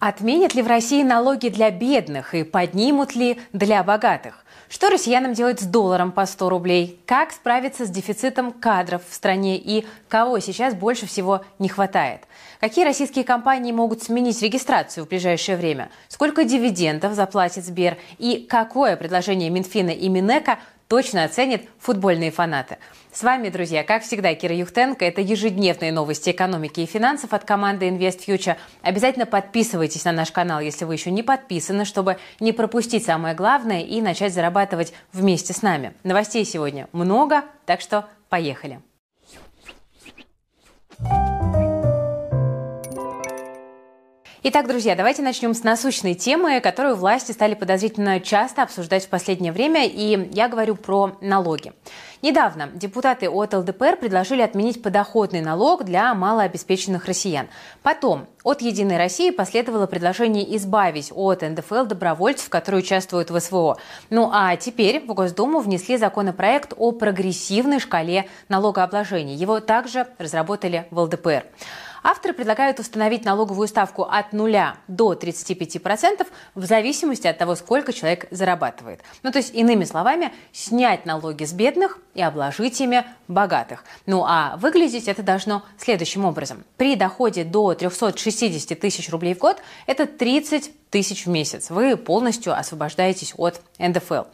Отменят ли в России налоги для бедных и поднимут ли для богатых? Что россиянам делать с долларом по 100 рублей? Как справиться с дефицитом кадров в стране и кого сейчас больше всего не хватает? Какие российские компании могут сменить регистрацию в ближайшее время? Сколько дивидендов заплатит Сбер? И какое предложение Минфина и Минэка точно оценят футбольные фанаты. С вами, друзья, как всегда, Кира Юхтенко. Это ежедневные новости экономики и финансов от команды Invest Future. Обязательно подписывайтесь на наш канал, если вы еще не подписаны, чтобы не пропустить самое главное и начать зарабатывать вместе с нами. Новостей сегодня много, так что поехали. Итак, друзья, давайте начнем с насущной темы, которую власти стали подозрительно часто обсуждать в последнее время, и я говорю про налоги. Недавно депутаты от ЛДПР предложили отменить подоходный налог для малообеспеченных россиян. Потом от «Единой России» последовало предложение избавить от НДФЛ добровольцев, которые участвуют в СВО. Ну а теперь в Госдуму внесли законопроект о прогрессивной шкале налогообложения. Его также разработали в ЛДПР. Авторы предлагают установить налоговую ставку от 0 до 35% в зависимости от того, сколько человек зарабатывает. Ну, то есть, иными словами, снять налоги с бедных и обложить ими богатых. Ну, а выглядеть это должно следующим образом. При доходе до 360 тысяч рублей в год это 30 тысяч в месяц. Вы полностью освобождаетесь от НДФЛ.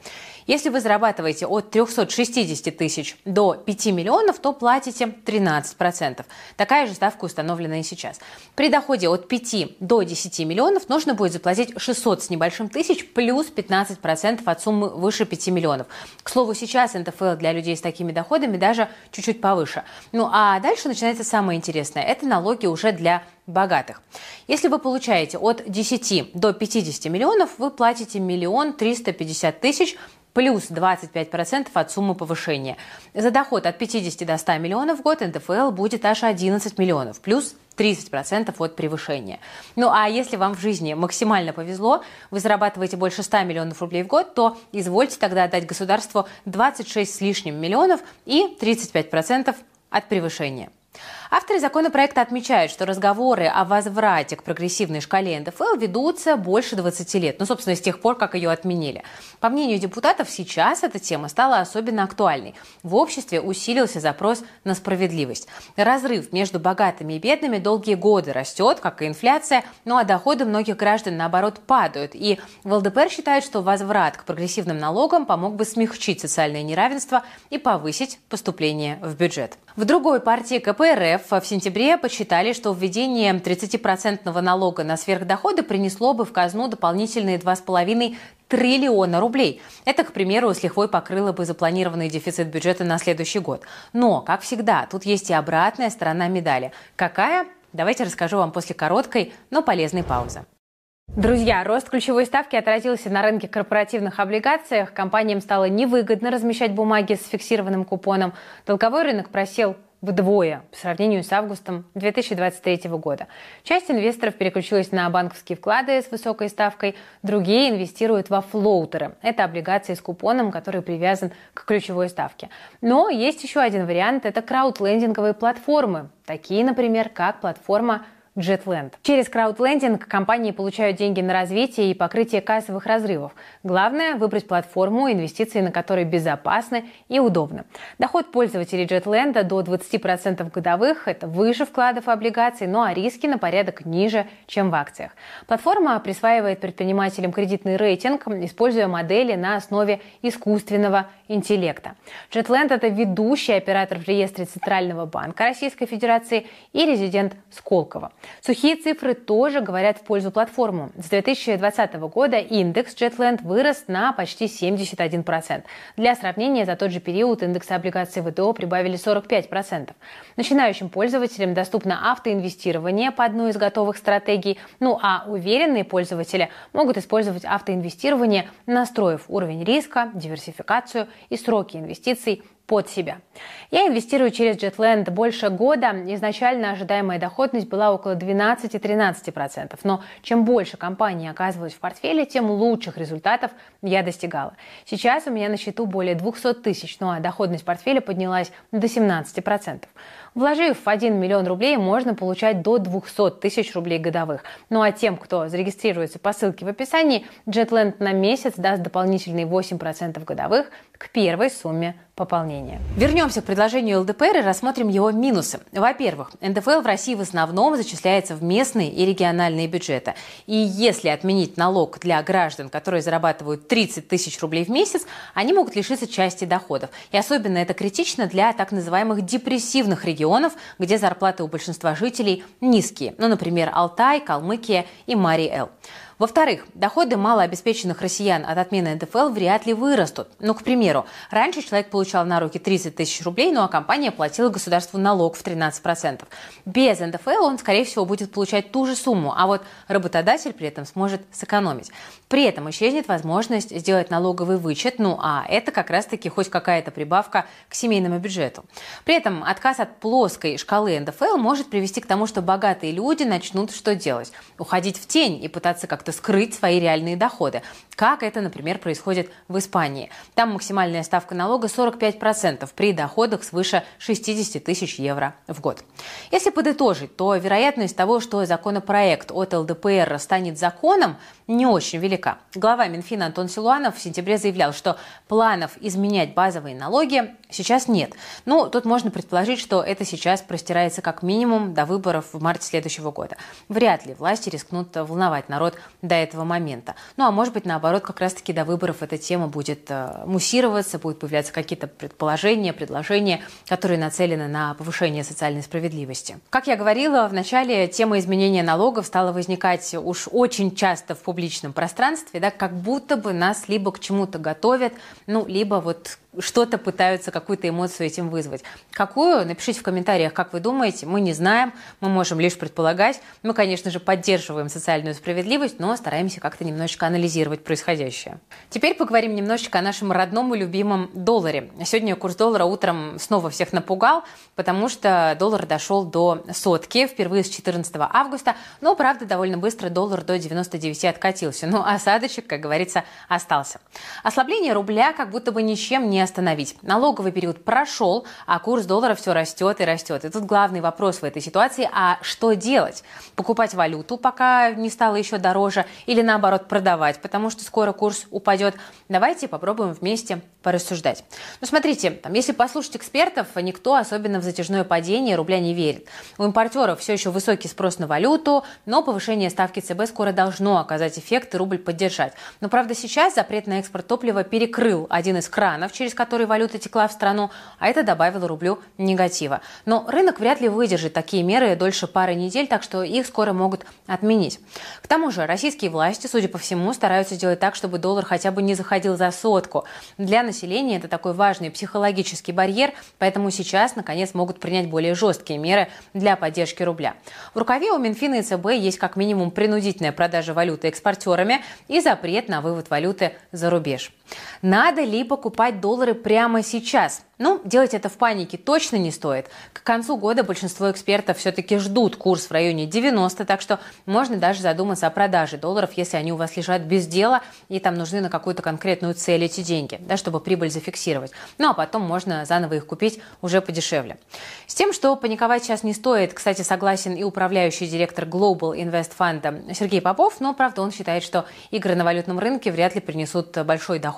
Если вы зарабатываете от 360 тысяч до 5 миллионов, то платите 13%. Такая же ставка установлена и сейчас. При доходе от 5 до 10 миллионов нужно будет заплатить 600 с небольшим тысяч плюс 15% от суммы выше 5 миллионов. К слову, сейчас НДФЛ для людей с такими доходами даже чуть-чуть повыше. Ну а дальше начинается самое интересное. Это налоги уже для богатых. Если вы получаете от 10 до 50 миллионов, вы платите миллион триста пятьдесят тысяч плюс 25% от суммы повышения. За доход от 50 до 100 миллионов в год НДФЛ будет аж 11 миллионов, плюс 30% от превышения. Ну а если вам в жизни максимально повезло, вы зарабатываете больше 100 миллионов рублей в год, то извольте тогда отдать государству 26 с лишним миллионов и 35% от превышения. Авторы законопроекта отмечают, что разговоры о возврате к прогрессивной шкале НДФЛ ведутся больше 20 лет, ну, собственно, с тех пор, как ее отменили. По мнению депутатов, сейчас эта тема стала особенно актуальной. В обществе усилился запрос на справедливость. Разрыв между богатыми и бедными долгие годы растет, как и инфляция, ну а доходы многих граждан, наоборот, падают. И в ЛДПР считают, что возврат к прогрессивным налогам помог бы смягчить социальное неравенство и повысить поступление в бюджет. В другой партии КПРФ в сентябре посчитали, что введение 30% налога на сверхдоходы принесло бы в казну дополнительные 2,5 триллиона рублей. Это, к примеру, с лихвой покрыло бы запланированный дефицит бюджета на следующий год. Но, как всегда, тут есть и обратная сторона медали. Какая? Давайте расскажу вам после короткой, но полезной паузы. Друзья, рост ключевой ставки отразился на рынке корпоративных облигациях. Компаниям стало невыгодно размещать бумаги с фиксированным купоном. Долговой рынок просел вдвое по сравнению с августом 2023 года. Часть инвесторов переключилась на банковские вклады с высокой ставкой, другие инвестируют во флоутеры. Это облигации с купоном, который привязан к ключевой ставке. Но есть еще один вариант – это краудлендинговые платформы, такие, например, как платформа JetLand. Через краудлендинг компании получают деньги на развитие и покрытие кассовых разрывов. Главное – выбрать платформу, инвестиции на которой безопасны и удобны. Доход пользователей JetLand до 20% годовых – это выше вкладов и облигаций, ну а риски на порядок ниже, чем в акциях. Платформа присваивает предпринимателям кредитный рейтинг, используя модели на основе искусственного интеллекта. JetLand – это ведущий оператор в реестре Центрального банка Российской Федерации и резидент Сколково. Сухие цифры тоже говорят в пользу платформы. С 2020 года индекс Jetland вырос на почти 71%. Для сравнения, за тот же период индексы облигаций ВТО прибавили 45%. Начинающим пользователям доступно автоинвестирование по одной из готовых стратегий, ну а уверенные пользователи могут использовать автоинвестирование, настроив уровень риска, диверсификацию и сроки инвестиций под себя. Я инвестирую через Jetland больше года. Изначально ожидаемая доходность была около 12-13%. Но чем больше компаний оказывалось в портфеле, тем лучших результатов я достигала. Сейчас у меня на счету более 200 тысяч, ну а доходность портфеля поднялась до 17%. Вложив 1 миллион рублей, можно получать до 200 тысяч рублей годовых. Ну а тем, кто зарегистрируется по ссылке в описании, Jetland на месяц даст дополнительные 8% годовых к первой сумме пополнения. Вернемся к предложению ЛДПР и рассмотрим его минусы. Во-первых, НДФЛ в России в основном зачисляется в местные и региональные бюджеты. И если отменить налог для граждан, которые зарабатывают 30 тысяч рублей в месяц, они могут лишиться части доходов. И особенно это критично для так называемых депрессивных регионов, где зарплаты у большинства жителей низкие. Ну, например, Алтай, Калмыкия и Марий-Эл. Во-вторых, доходы малообеспеченных россиян от отмены НДФЛ вряд ли вырастут. Ну, к примеру, раньше человек получал на руки 30 тысяч рублей, ну а компания платила государству налог в 13%. Без НДФЛ он, скорее всего, будет получать ту же сумму, а вот работодатель при этом сможет сэкономить. При этом исчезнет возможность сделать налоговый вычет, ну а это как раз-таки хоть какая-то прибавка к семейному бюджету. При этом отказ от плоской шкалы НДФЛ может привести к тому, что богатые люди начнут что делать? Уходить в тень и пытаться как-то как-то скрыть свои реальные доходы. Как это, например, происходит в Испании. Там максимальная ставка налога 45% при доходах свыше 60 тысяч евро в год. Если подытожить, то вероятность того, что законопроект от ЛДПР станет законом, не очень велика. Глава Минфина Антон Силуанов в сентябре заявлял, что планов изменять базовые налоги сейчас нет. Ну, тут можно предположить, что это сейчас простирается как минимум до выборов в марте следующего года. Вряд ли власти рискнут волновать народ до этого момента. Ну, а может быть, наоборот, как раз-таки до выборов эта тема будет э, муссироваться, будут появляться какие-то предположения, предложения, которые нацелены на повышение социальной справедливости. Как я говорила, в начале тема изменения налогов стала возникать уж очень часто в публичном пространстве, да, как будто бы нас либо к чему-то готовят, ну, либо вот что-то пытаются, какую-то эмоцию этим вызвать. Какую? Напишите в комментариях, как вы думаете. Мы не знаем, мы можем лишь предполагать. Мы, конечно же, поддерживаем социальную справедливость, но стараемся как-то немножечко анализировать происходящее. Теперь поговорим немножечко о нашем родном и любимом долларе. Сегодня курс доллара утром снова всех напугал, потому что доллар дошел до сотки впервые с 14 августа, но, правда, довольно быстро доллар до 99 откатился. Но осадочек, как говорится, остался. Ослабление рубля как будто бы ничем не остановить. Налоговый период прошел, а курс доллара все растет и растет. И тут главный вопрос в этой ситуации, а что делать? Покупать валюту, пока не стало еще дороже, или наоборот продавать, потому что скоро курс упадет? Давайте попробуем вместе порассуждать. Ну, смотрите, там, если послушать экспертов, никто особенно в затяжное падение рубля не верит. У импортеров все еще высокий спрос на валюту, но повышение ставки ЦБ скоро должно оказать эффект и рубль поддержать. Но, правда, сейчас запрет на экспорт топлива перекрыл один из кранов, через который валюта текла в страну, а это добавило рублю негатива. Но рынок вряд ли выдержит такие меры дольше пары недель, так что их скоро могут отменить. К тому же российские власти, судя по всему, стараются сделать так, чтобы доллар хотя бы не заходил за сотку. Для населения это такой важный психологический барьер, поэтому сейчас, наконец, могут принять более жесткие меры для поддержки рубля. В рукаве у Минфина и ЦБ есть как минимум принудительная продажа валюты экспортерами и запрет на вывод валюты за рубеж. Надо ли покупать доллары прямо сейчас? Ну, делать это в панике точно не стоит. К концу года большинство экспертов все-таки ждут курс в районе 90, так что можно даже задуматься о продаже долларов, если они у вас лежат без дела и там нужны на какую-то конкретную цель эти деньги, да, чтобы прибыль зафиксировать. Ну, а потом можно заново их купить уже подешевле. С тем, что паниковать сейчас не стоит, кстати, согласен и управляющий директор Global Invest Fund Сергей Попов, но, правда, он считает, что игры на валютном рынке вряд ли принесут большой доход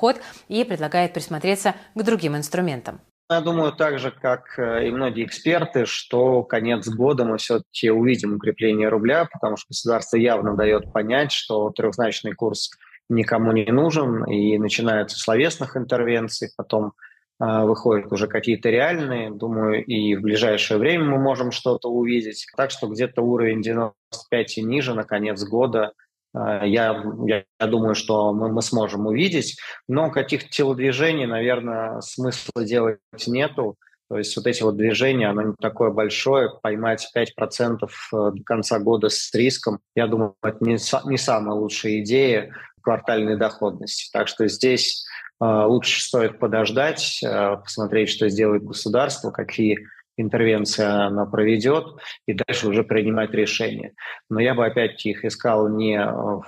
и предлагает присмотреться к другим инструментам. Я думаю, так же, как э, и многие эксперты, что конец года мы все-таки увидим укрепление рубля, потому что государство явно дает понять, что трехзначный курс никому не нужен, и начинаются словесных интервенций, потом э, выходят уже какие-то реальные. Думаю, и в ближайшее время мы можем что-то увидеть. Так что где-то уровень 95 и ниже на конец года – я, я, я думаю, что мы, мы сможем увидеть, но каких-то телодвижений, наверное, смысла делать нету. То есть вот эти вот движения, оно не такое большое, поймать 5% э, до конца года с риском, я думаю, это не, не самая лучшая идея. квартальной доходности. Так что здесь лучше стоит подождать, посмотреть, что сделает государство, какие интервенции она проведет, и дальше уже принимать решения. Но я бы опять их искал не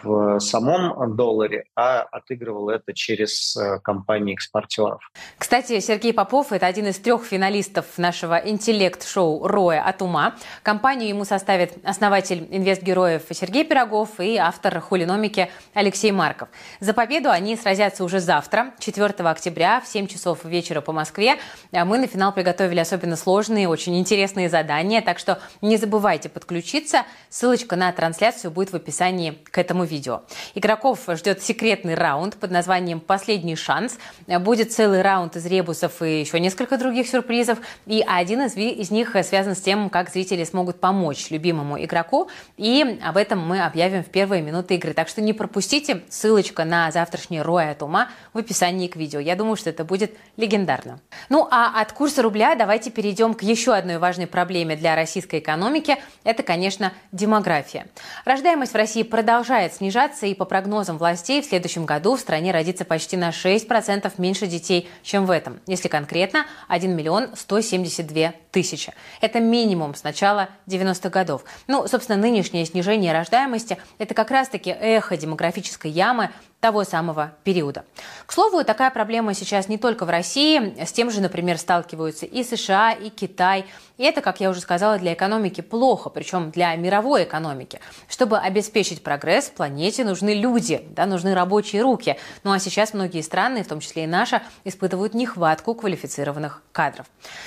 в самом долларе, а отыгрывал это через э, компании экспортеров. Кстати, Сергей Попов – это один из трех финалистов нашего интеллект-шоу «Роя от ума». Компанию ему составит основатель инвестгероев Сергей Пирогов и автор хулиномики Алексей Марков. За победу они сразятся уже завтра, 4 октября в 7 часов вечера по Москве. А мы на финал приготовили особенно сложный разные очень интересные задания, так что не забывайте подключиться. Ссылочка на трансляцию будет в описании к этому видео. Игроков ждет секретный раунд под названием «Последний шанс». Будет целый раунд из ребусов и еще несколько других сюрпризов. И один из, из них связан с тем, как зрители смогут помочь любимому игроку. И об этом мы объявим в первые минуты игры. Так что не пропустите. Ссылочка на завтрашний Роя от ума в описании к видео. Я думаю, что это будет легендарно. Ну а от курса рубля давайте перейдем к еще одной важной проблеме для российской экономики – это, конечно, демография. Рождаемость в России продолжает снижаться, и по прогнозам властей в следующем году в стране родится почти на 6% меньше детей, чем в этом. Если конкретно, 1 миллион 172 тысячи. Это минимум с начала 90-х годов. Ну, собственно, нынешнее снижение рождаемости – это как раз-таки эхо демографической ямы, того самого периода. К слову, такая проблема сейчас не только в России, с тем же, например, сталкиваются и США, и Китай. И это, как я уже сказала, для экономики плохо, причем для мировой экономики. Чтобы обеспечить прогресс, планете нужны люди, да, нужны рабочие руки. Ну а сейчас многие страны, в том числе и наша, испытывают нехватку квалифицированных кадров.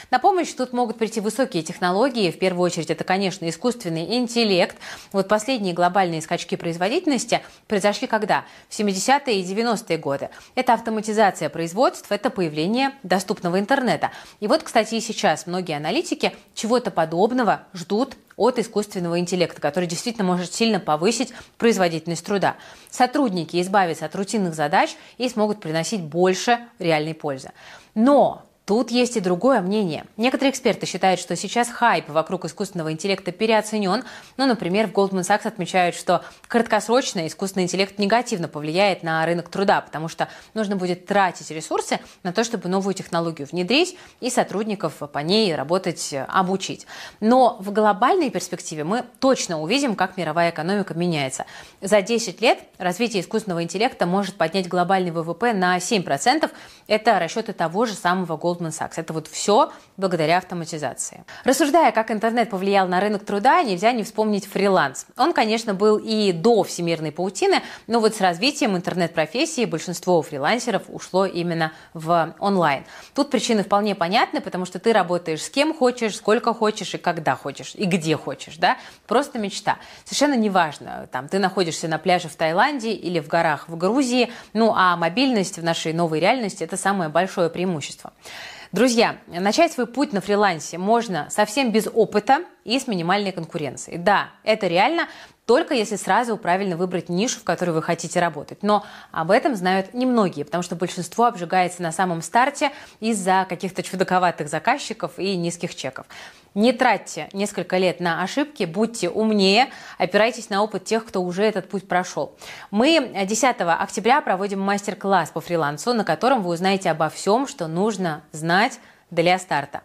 На помощь тут могут прийти высокие технологии. В первую очередь это, конечно, искусственный интеллект. Вот последние глобальные скачки производительности произошли когда? В 70 80-е и 90-е годы. Это автоматизация производства, это появление доступного интернета. И вот, кстати, и сейчас многие аналитики чего-то подобного ждут от искусственного интеллекта, который действительно может сильно повысить производительность труда. Сотрудники избавятся от рутинных задач и смогут приносить больше реальной пользы. Но Тут есть и другое мнение. Некоторые эксперты считают, что сейчас хайп вокруг искусственного интеллекта переоценен. Ну, например, в Goldman Sachs отмечают, что краткосрочно искусственный интеллект негативно повлияет на рынок труда, потому что нужно будет тратить ресурсы на то, чтобы новую технологию внедрить и сотрудников по ней работать, обучить. Но в глобальной перспективе мы точно увидим, как мировая экономика меняется. За 10 лет развитие искусственного интеллекта может поднять глобальный ВВП на 7%. Это расчеты того же самого Goldman Goldman Sachs. Это вот все благодаря автоматизации. Рассуждая, как интернет повлиял на рынок труда, нельзя не вспомнить фриланс. Он, конечно, был и до всемирной паутины, но вот с развитием интернет-профессии большинство фрилансеров ушло именно в онлайн. Тут причины вполне понятны, потому что ты работаешь с кем хочешь, сколько хочешь и когда хочешь, и где хочешь, да? Просто мечта. Совершенно неважно, там, ты находишься на пляже в Таиланде или в горах в Грузии, ну а мобильность в нашей новой реальности – это самое большое преимущество. Друзья, начать свой путь на фрилансе можно совсем без опыта и с минимальной конкуренцией. Да, это реально, только если сразу правильно выбрать нишу, в которой вы хотите работать. Но об этом знают немногие, потому что большинство обжигается на самом старте из-за каких-то чудаковатых заказчиков и низких чеков. Не тратьте несколько лет на ошибки, будьте умнее, опирайтесь на опыт тех, кто уже этот путь прошел. Мы 10 октября проводим мастер-класс по фрилансу, на котором вы узнаете обо всем, что нужно знать для старта.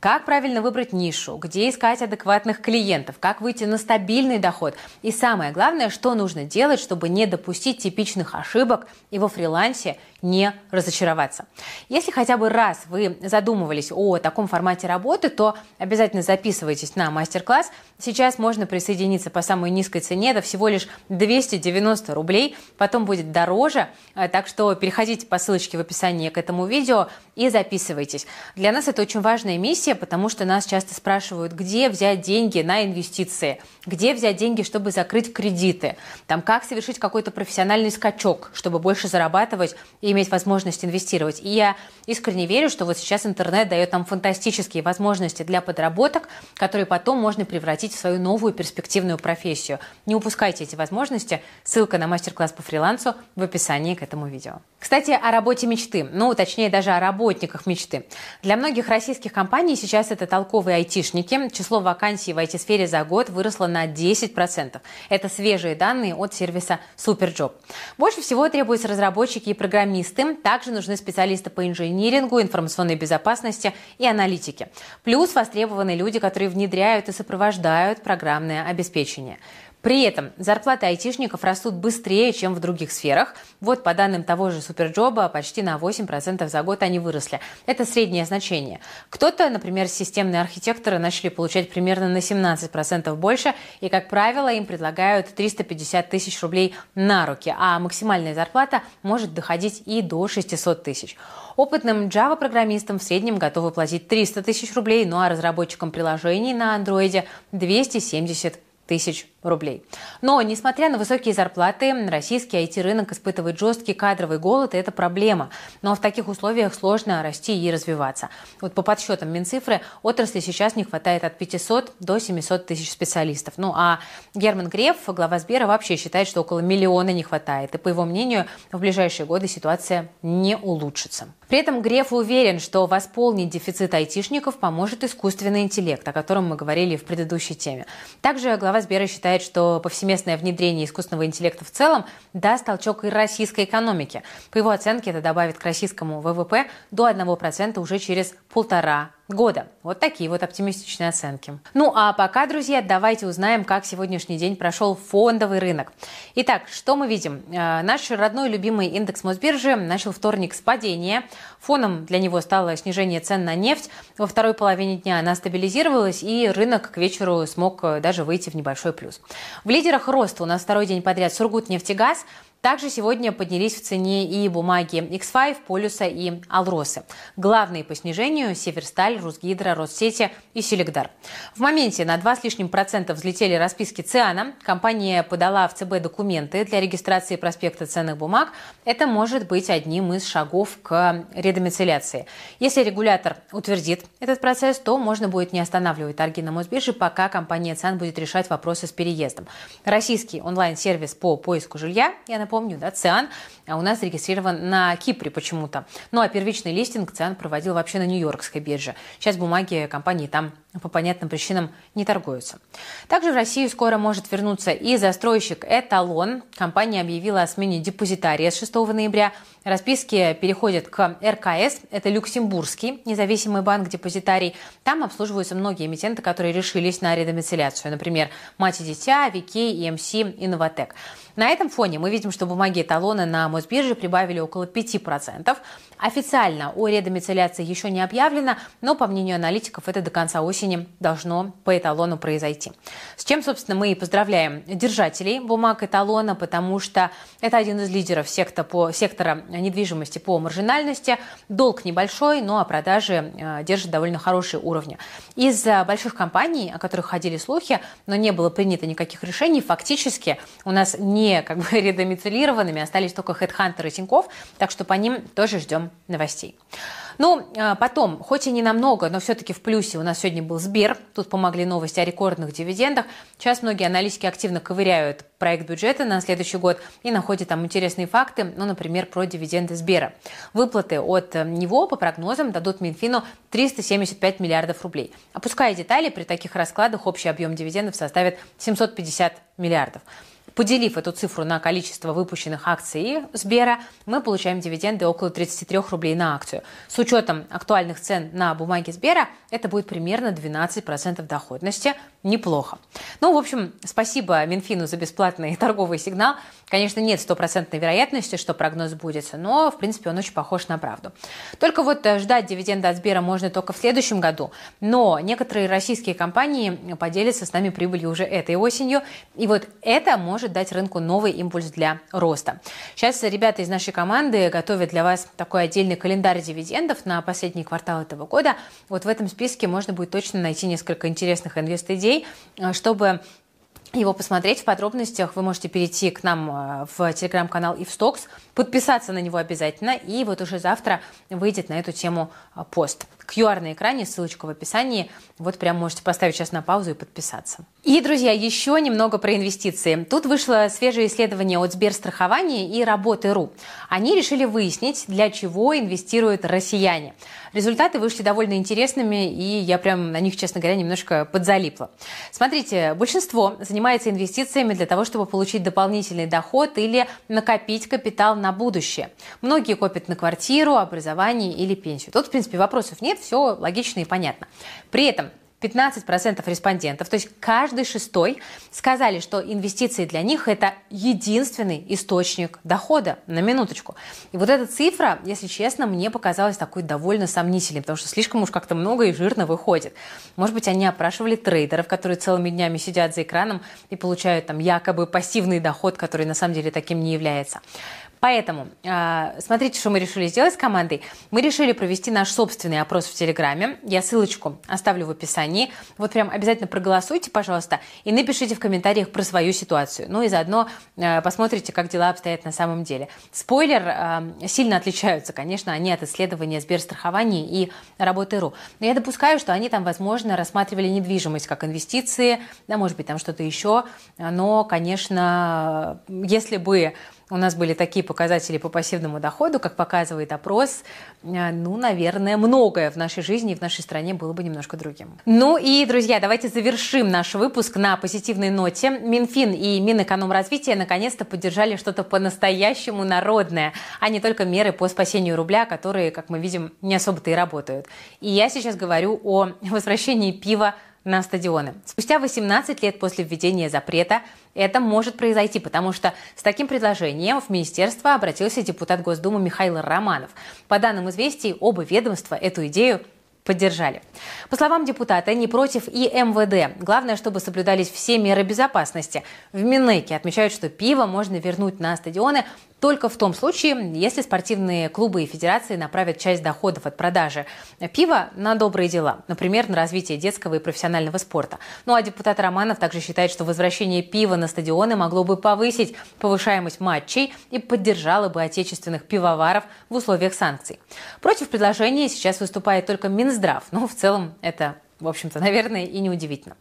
Как правильно выбрать нишу, где искать адекватных клиентов, как выйти на стабильный доход. И самое главное, что нужно делать, чтобы не допустить типичных ошибок и во фрилансе не разочароваться. Если хотя бы раз вы задумывались о таком формате работы, то обязательно записывайтесь на мастер-класс. Сейчас можно присоединиться по самой низкой цене, это всего лишь 290 рублей, потом будет дороже, э, так что переходите по ссылочке в описании к этому видео и записывайтесь. Для нас это очень важная миссия, потому что нас часто спрашивают, где взять деньги на инвестиции, где взять деньги, чтобы закрыть кредиты, там как совершить какой-то профессиональный скачок, чтобы больше зарабатывать и иметь возможность инвестировать. И я искренне верю, что вот сейчас интернет дает нам фантастические возможности для подработок, которые потом можно превратить в свою новую перспективную профессию. Не упускайте эти возможности. Ссылка на мастер-класс по фрилансу в описании к этому видео. Кстати, о работе мечты. Ну, точнее, даже о работниках мечты. Для многих российских компаний сейчас это толковые айтишники. Число вакансий в IT-сфере за год выросло на 10%. Это свежие данные от сервиса Superjob. Больше всего требуются разработчики и программисты. Также нужны специалисты по инжинирингу, информационной безопасности и аналитике. Плюс востребованы люди, которые внедряют и сопровождают программное обеспечение. При этом зарплаты айтишников растут быстрее, чем в других сферах. Вот по данным того же Суперджоба, почти на 8% за год они выросли. Это среднее значение. Кто-то, например, системные архитекторы начали получать примерно на 17% больше, и, как правило, им предлагают 350 тысяч рублей на руки, а максимальная зарплата может доходить и до 600 тысяч. Опытным Java-программистам в среднем готовы платить 300 тысяч рублей, ну а разработчикам приложений на Android 270 тысяч рублей. Но, несмотря на высокие зарплаты, российский IT-рынок испытывает жесткий кадровый голод, и это проблема. Но в таких условиях сложно расти и развиваться. Вот по подсчетам Минцифры, отрасли сейчас не хватает от 500 до 700 тысяч специалистов. Ну а Герман Греф, глава Сбера, вообще считает, что около миллиона не хватает. И по его мнению, в ближайшие годы ситуация не улучшится. При этом Греф уверен, что восполнить дефицит айтишников поможет искусственный интеллект, о котором мы говорили в предыдущей теме. Также глава Сбера считает, считает, что повсеместное внедрение искусственного интеллекта в целом даст толчок и российской экономике. По его оценке, это добавит к российскому ВВП до 1% уже через полтора года. Вот такие вот оптимистичные оценки. Ну а пока, друзья, давайте узнаем, как сегодняшний день прошел фондовый рынок. Итак, что мы видим? Э, наш родной любимый индекс Мосбиржи начал вторник с падения. Фоном для него стало снижение цен на нефть. Во второй половине дня она стабилизировалась, и рынок к вечеру смог э, даже выйти в небольшой плюс. В лидерах роста у нас второй день подряд Сургутнефтегаз – также сегодня поднялись в цене и бумаги X5, Полюса и Алросы. Главные по снижению – Северсталь, Русгидро, Россети и Селегдар. В моменте на 2 с лишним процента взлетели расписки ЦИАНа. Компания подала в ЦБ документы для регистрации проспекта ценных бумаг. Это может быть одним из шагов к редомицеляции. Если регулятор утвердит этот процесс, то можно будет не останавливать торги на Мосбирже, пока компания ЦИАН будет решать вопросы с переездом. Российский онлайн-сервис по поиску жилья, я да, ЦИАН а у нас зарегистрирован на Кипре почему-то. Ну а первичный листинг ЦИАН проводил вообще на Нью-Йоркской бирже. Сейчас бумаги компании там по понятным причинам не торгуются. Также в Россию скоро может вернуться и застройщик «Эталон». Компания объявила о смене депозитария с 6 ноября. Расписки переходят к РКС. Это Люксембургский независимый банк-депозитарий. Там обслуживаются многие эмитенты, которые решились на редомицеляцию. Например, «Мать и дитя», «Викей», «ЕМС» и «Новотек». На этом фоне мы видим, что бумаги эталона на Мосбирже прибавили около 5%. Официально о редомицеляции еще не объявлено, но, по мнению аналитиков, это до конца осени должно по эталону произойти. С чем, собственно, мы и поздравляем держателей бумаг эталона, потому что это один из лидеров сектора, по, сектора недвижимости по маржинальности. Долг небольшой, но а продажи э, держат довольно хорошие уровни. Из больших компаний, о которых ходили слухи, но не было принято никаких решений, фактически у нас не как бы редомицелированными остались только HeadHunter и Тинькофф, так что по ним тоже ждем новостей. Ну, а потом, хоть и не намного, но все-таки в плюсе у нас сегодня был Сбер. Тут помогли новости о рекордных дивидендах. Сейчас многие аналитики активно ковыряют проект бюджета на следующий год и находят там интересные факты, ну, например, про дивиденды Сбера. Выплаты от э, него, по прогнозам, дадут Минфину 375 миллиардов рублей. Опуская детали, при таких раскладах общий объем дивидендов составит 750 миллиардов. Поделив эту цифру на количество выпущенных акций Сбера, мы получаем дивиденды около 33 рублей на акцию. С учетом актуальных цен на бумаги Сбера, это будет примерно 12% доходности. Неплохо. Ну, в общем, спасибо Минфину за бесплатный торговый сигнал. Конечно, нет стопроцентной вероятности, что прогноз будет, но, в принципе, он очень похож на правду. Только вот э, ждать дивиденда от Сбера можно только в следующем году, но некоторые российские компании поделятся с нами прибылью уже этой осенью, и вот это может дать рынку новый импульс для роста. Сейчас ребята из нашей команды готовят для вас такой отдельный календарь дивидендов на последний квартал этого года. Вот в этом списке можно будет точно найти несколько интересных инвест-идей, э, чтобы его посмотреть в подробностях, вы можете перейти к нам э, в телеграм-канал Ивстокс, подписаться на него обязательно, и вот уже завтра выйдет на эту тему э, пост. QR на экране, ссылочка в описании. Вот прям можете поставить сейчас на паузу и подписаться. И, друзья, еще немного про инвестиции. Тут вышло свежее исследование от Сберстрахования и Работы.ру. Они решили выяснить, для чего инвестируют россияне. Результаты вышли довольно интересными, и я прям на них, честно говоря, немножко подзалипла. Смотрите, большинство занимается инвестициями для того, чтобы получить дополнительный доход или накопить капитал на будущее. Многие копят на квартиру, образование или пенсию. Тут, в принципе, вопросов нет, все логично и понятно. При этом 15% респондентов, то есть каждый шестой, сказали, что инвестиции для них это единственный источник дохода, на минуточку. И вот эта цифра, если честно, мне показалась такой довольно сомнительной, потому что слишком уж как-то много и жирно выходит. Может быть, они опрашивали трейдеров, которые целыми днями сидят за экраном и получают там якобы пассивный доход, который на самом деле таким не является. Поэтому э, смотрите, что мы решили сделать с командой. Мы решили провести наш собственный опрос в Телеграме. Я ссылочку оставлю в описании. Вот прям обязательно проголосуйте, пожалуйста, и напишите в комментариях про свою ситуацию. Ну и заодно э, посмотрите, как дела обстоят на самом деле. Спойлер, э, сильно отличаются, конечно, они от исследования Сберстрахования и работы.ру. Но я допускаю, что они там, возможно, рассматривали недвижимость как инвестиции, да, может быть, там что-то еще. Но, конечно, если бы у нас были такие показатели по пассивному доходу, как показывает опрос, э, ну, наверное, многое в нашей жизни и в нашей стране было бы немножко другим. Ну и, друзья, давайте завершим наш выпуск на позитивной ноте. Минфин и Минэкономразвития наконец-то поддержали что-то по-настоящему народное, а не только меры по спасению рубля, которые, как мы видим, не особо-то и работают. И я сейчас говорю о возвращении пива на стадионы. Спустя 18 лет после введения запрета это может произойти, потому что с таким предложением в министерство обратился депутат Госдумы Михаил Романов. По данным известий, оба ведомства эту идею поддержали. По словам депутата, не против и МВД. Главное, чтобы соблюдались все меры безопасности. В Минэке отмечают, что пиво можно вернуть на стадионы только в том случае, если спортивные клубы и федерации направят часть доходов от продажи пива на добрые дела, например, на развитие детского и профессионального спорта. Ну а депутат Романов также считает, что возвращение пива на стадионы могло бы повысить повышаемость матчей и поддержало бы отечественных пивоваров в условиях санкций. Против предложения сейчас выступает только Минздрав, но в целом это в общем-то, наверное, и неудивительно.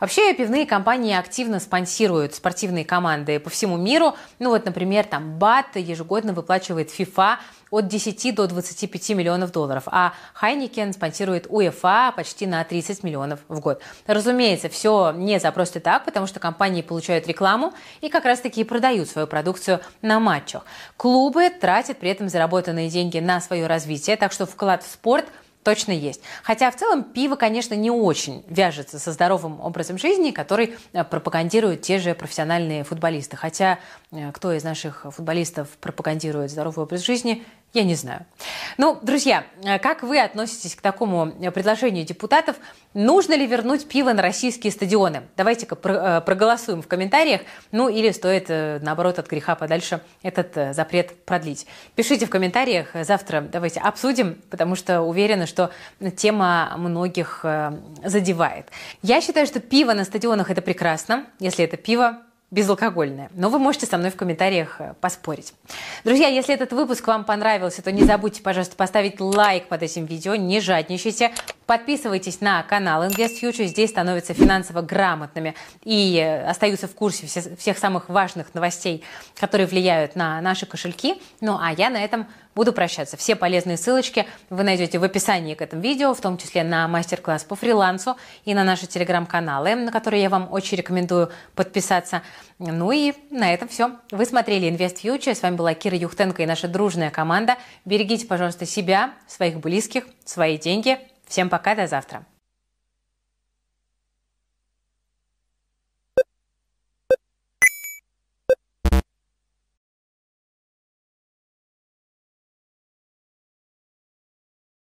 Вообще, пивные компании активно спонсируют спортивные команды по всему миру. Ну вот, например, там БАТ ежегодно выплачивает FIFA от 10 до 25 миллионов долларов, а Хайникен спонсирует УЕФА почти на 30 миллионов в год. Разумеется, все не за просто так, потому что компании получают рекламу и как раз-таки продают свою продукцию на матчах. Клубы тратят при этом заработанные деньги на свое развитие, так что вклад в спорт – точно есть. Хотя в целом пиво, конечно, не очень вяжется со здоровым образом жизни, который э, пропагандируют те же профессиональные футболисты. Хотя э, кто из наших футболистов пропагандирует здоровый образ жизни, я не знаю. Ну, друзья, э, как вы относитесь к такому э, предложению депутатов? Нужно ли вернуть пиво на российские стадионы? Давайте-ка э, проголосуем в комментариях. Ну, или стоит, наоборот, от греха подальше этот запрет продлить. Пишите в комментариях. Завтра давайте обсудим, потому что уверена, что тема многих задевает. Я считаю, что пиво на стадионах – это прекрасно, если это пиво безалкогольное. Но вы можете со мной в комментариях э, поспорить. Друзья, если этот выпуск вам понравился, то не забудьте, пожалуйста, поставить лайк под этим видео, не жадничайте. Подписывайтесь на канал Invest Future, здесь становятся финансово грамотными и э, остаются в курсе всех самых важных новостей, которые влияют на наши кошельки. Ну а я на этом буду прощаться. Все полезные ссылочки вы найдете в описании к этому видео, в том числе на мастер-класс по фрилансу и на наши телеграм-каналы, на которые я вам очень рекомендую подписаться. Ну и на этом все. Вы смотрели Invest Future. С вами была Кира Юхтенко и наша дружная команда. Берегите, пожалуйста, себя, своих близких, свои деньги. Всем пока, до завтра.